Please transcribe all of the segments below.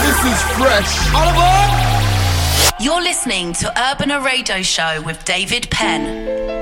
This is fresh. Aboard! You're listening to Urbana Radio Show with David Penn.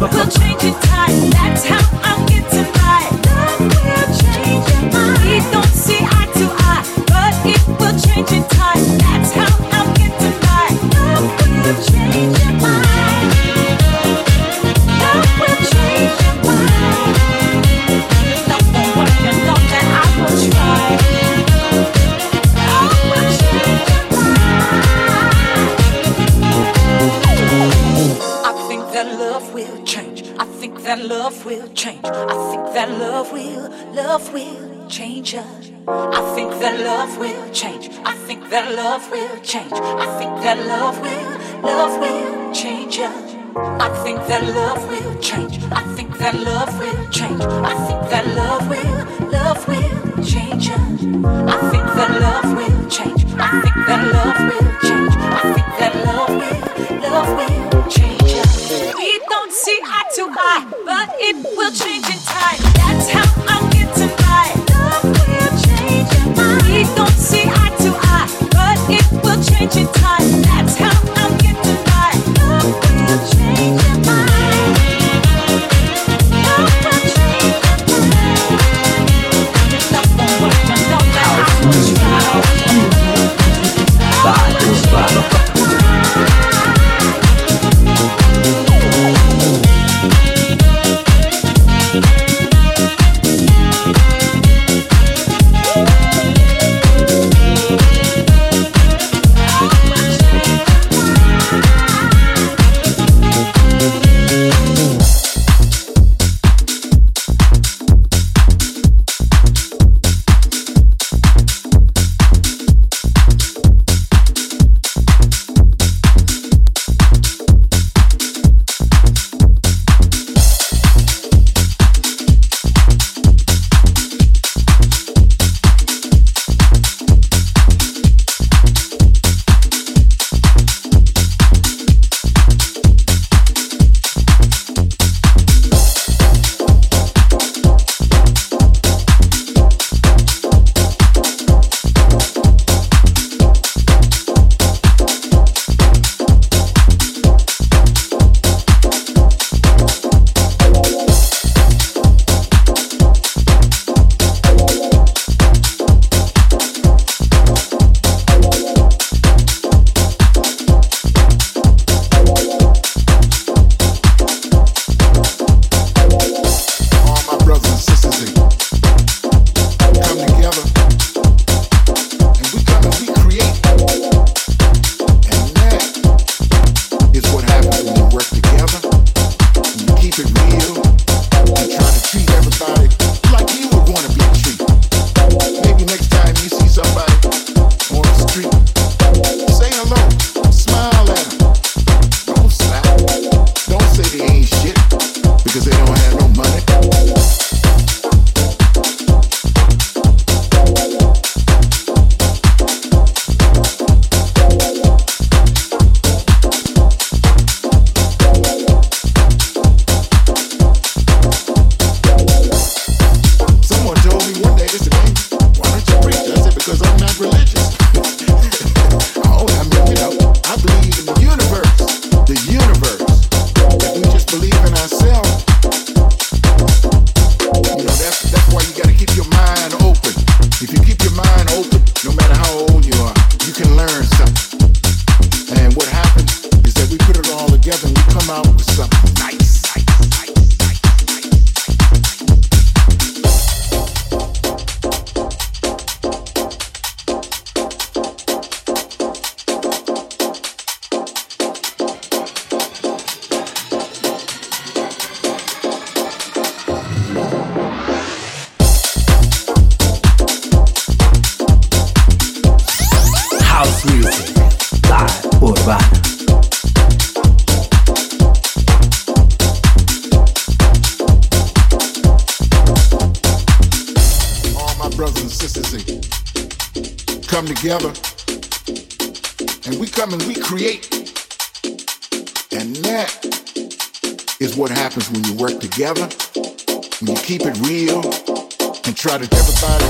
We'll change it down. that love will change. I think that love will, love will change ya. I think that love will change. I think that love will change. I think that love will, love will change ya. I think that love will change. I think that love will change. I think that love will, love will change ya. We don't see eye to eye, but it will change in time. That's how I'm. you talk. try to jeopardize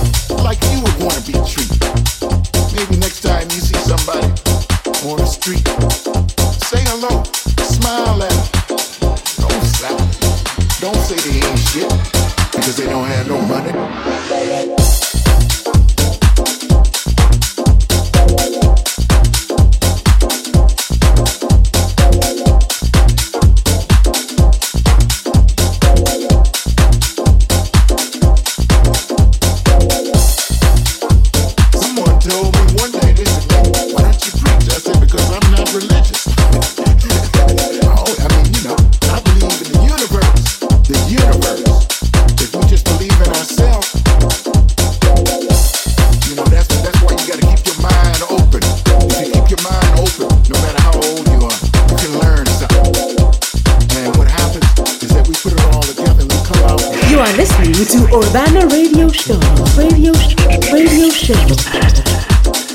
to Urbana Radio Show, Radio, Show, Radio Show.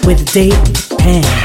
With Dave Penn.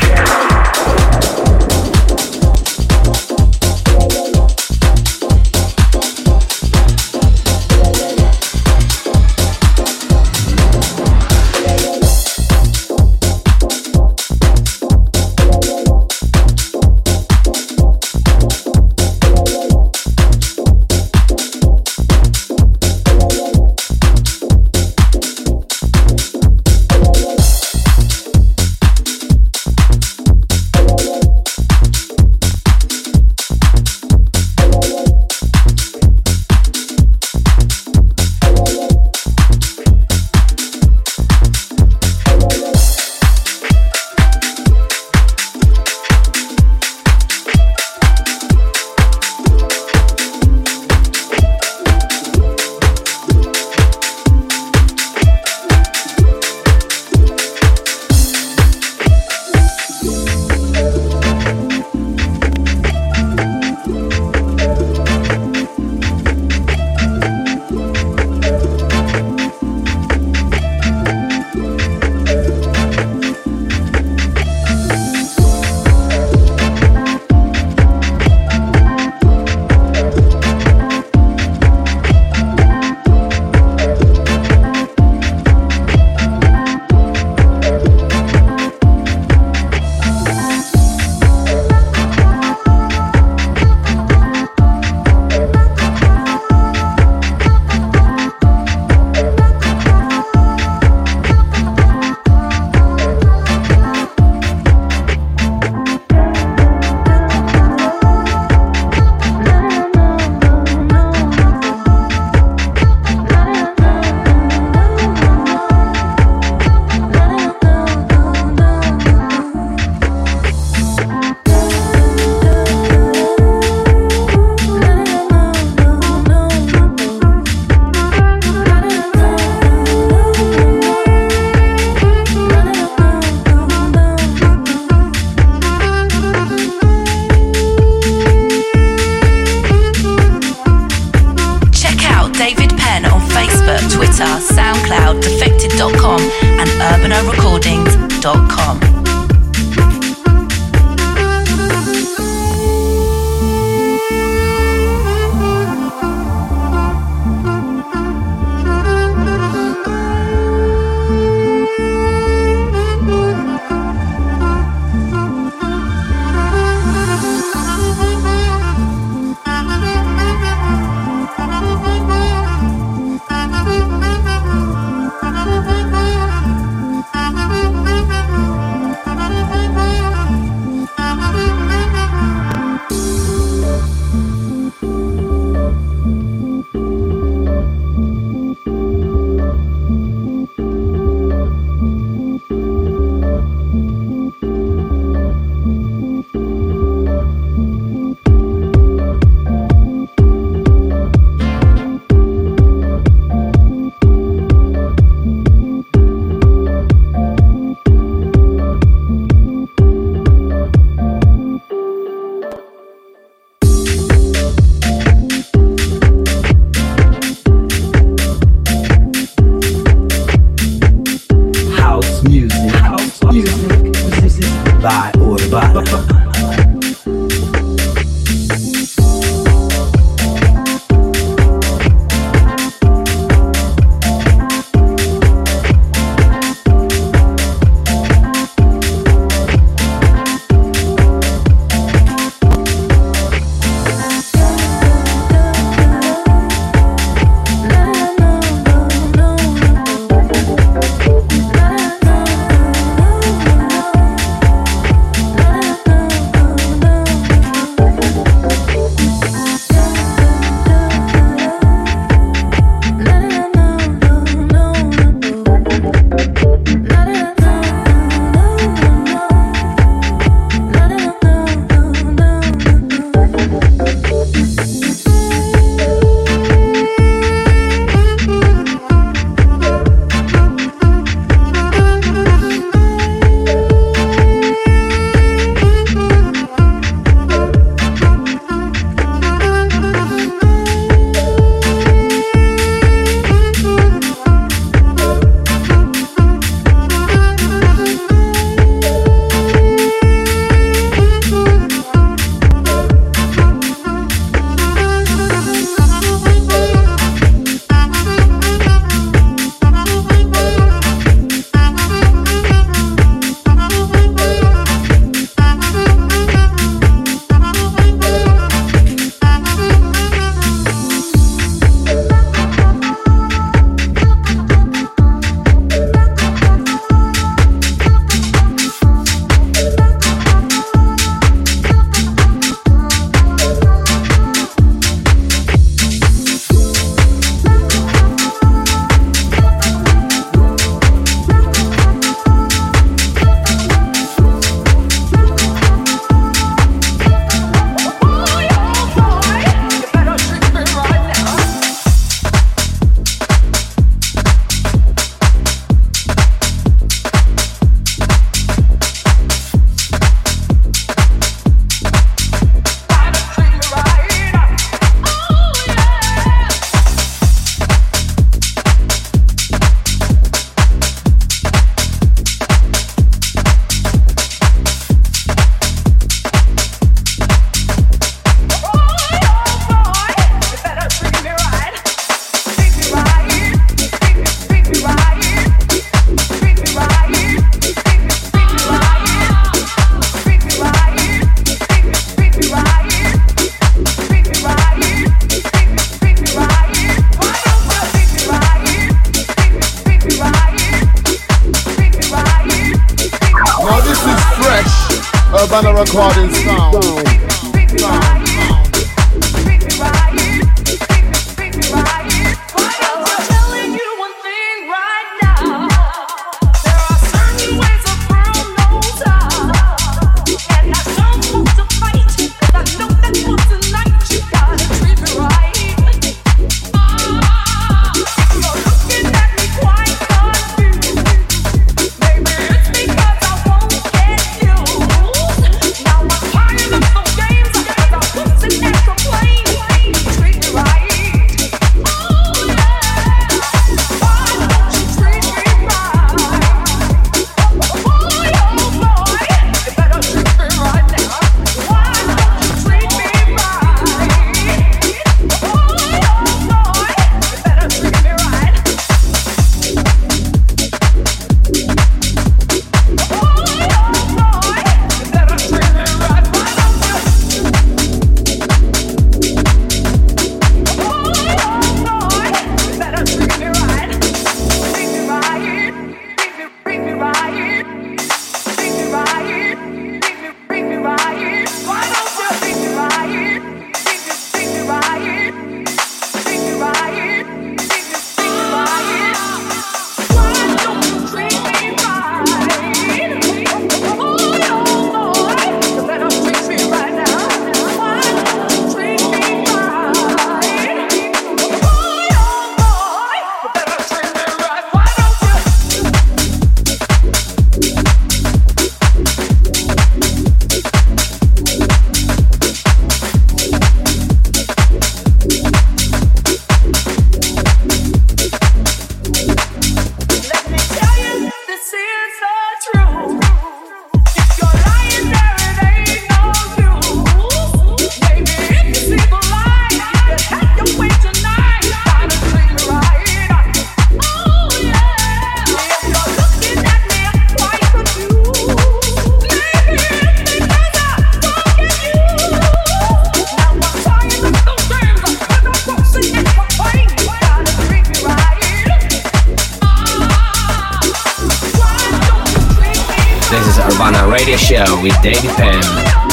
Radio Show with David Penn.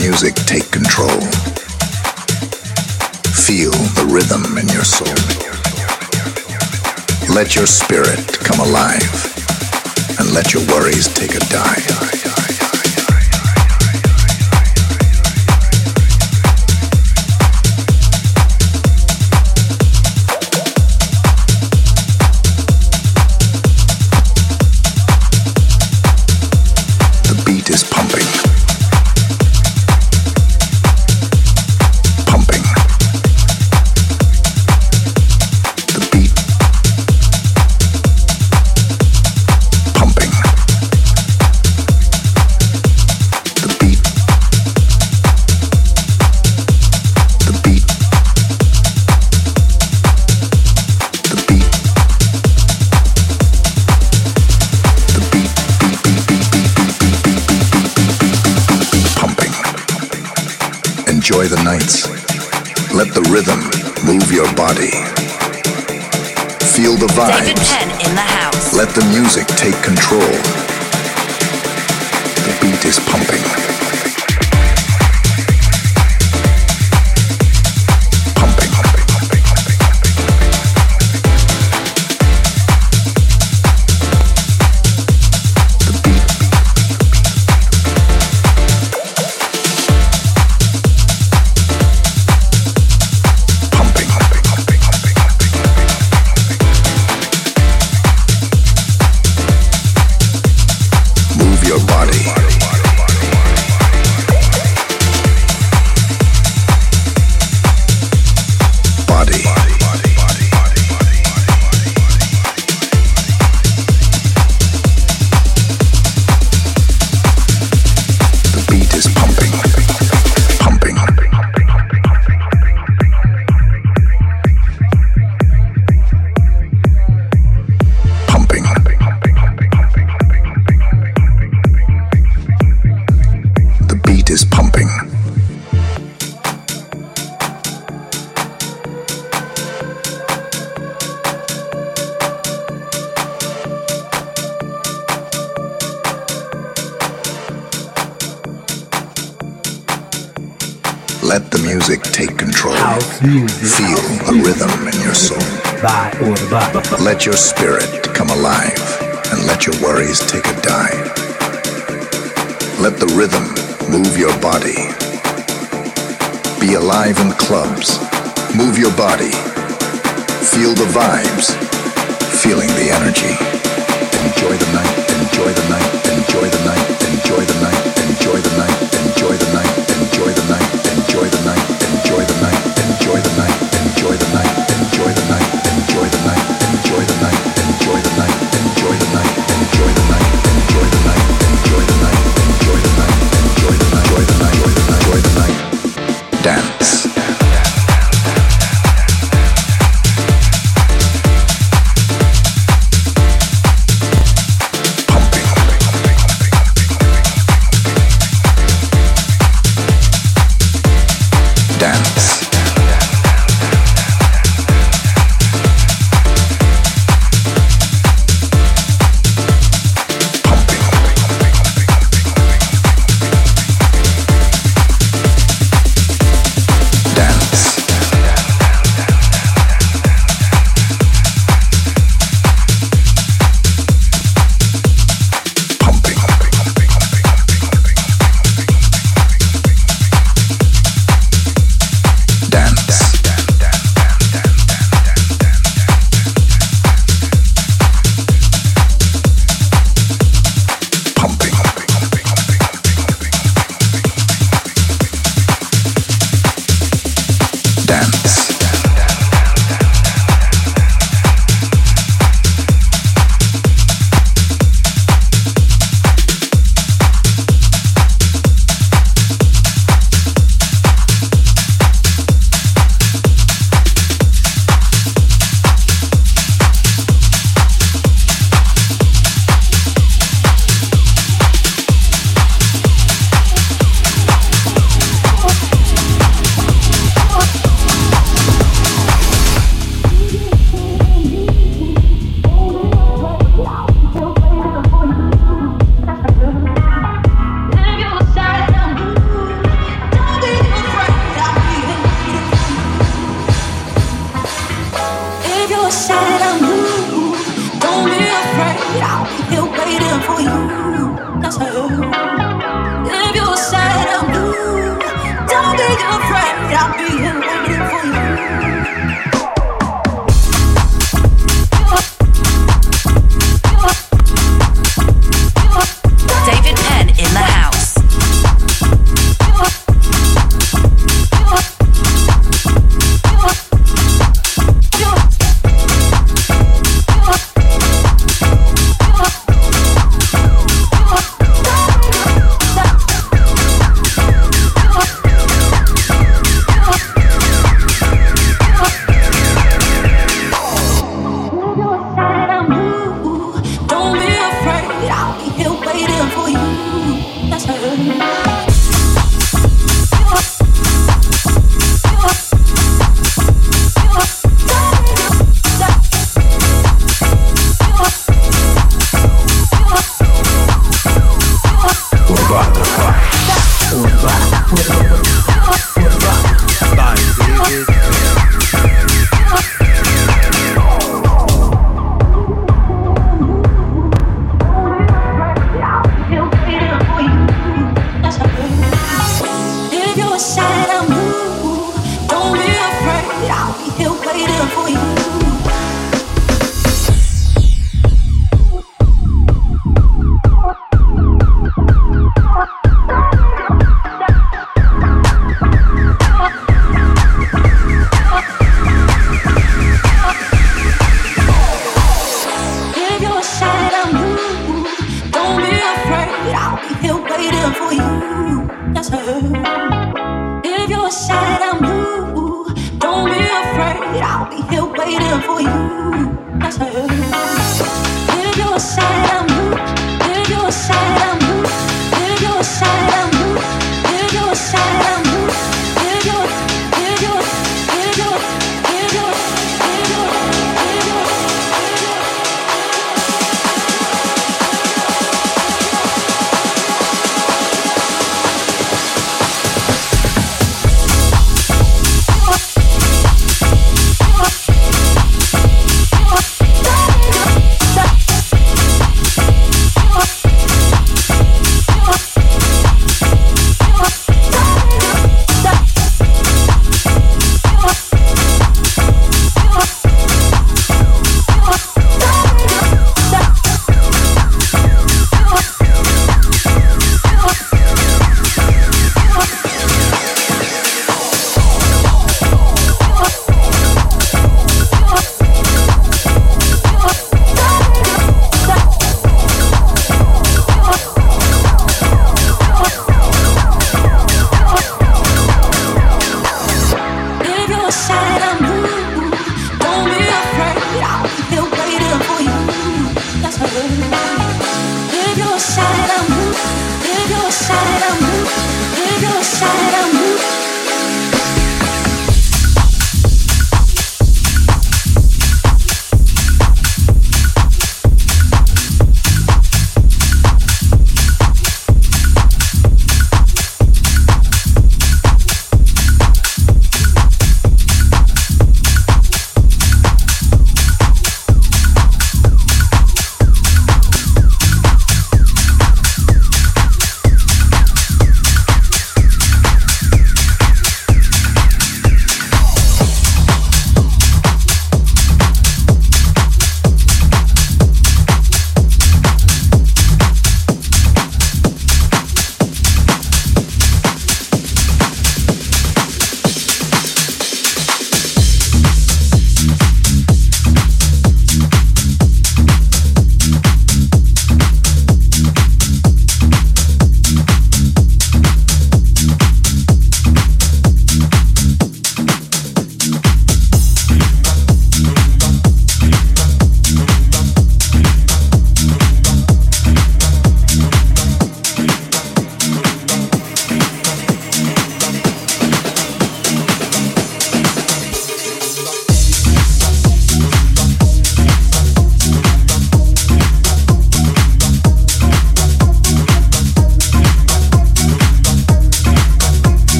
music take control. Feel the rhythm in your soul. Let your spirit come alive and let your worries take a dive. Let your spirit come alive and let your worries take a dive. Let the rhythm move your body. Be alive in clubs. Move your body. Feel the vibes. Feeling the energy. Enjoy the night.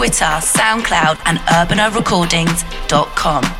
Twitter, SoundCloud, and urbanarecordings.com.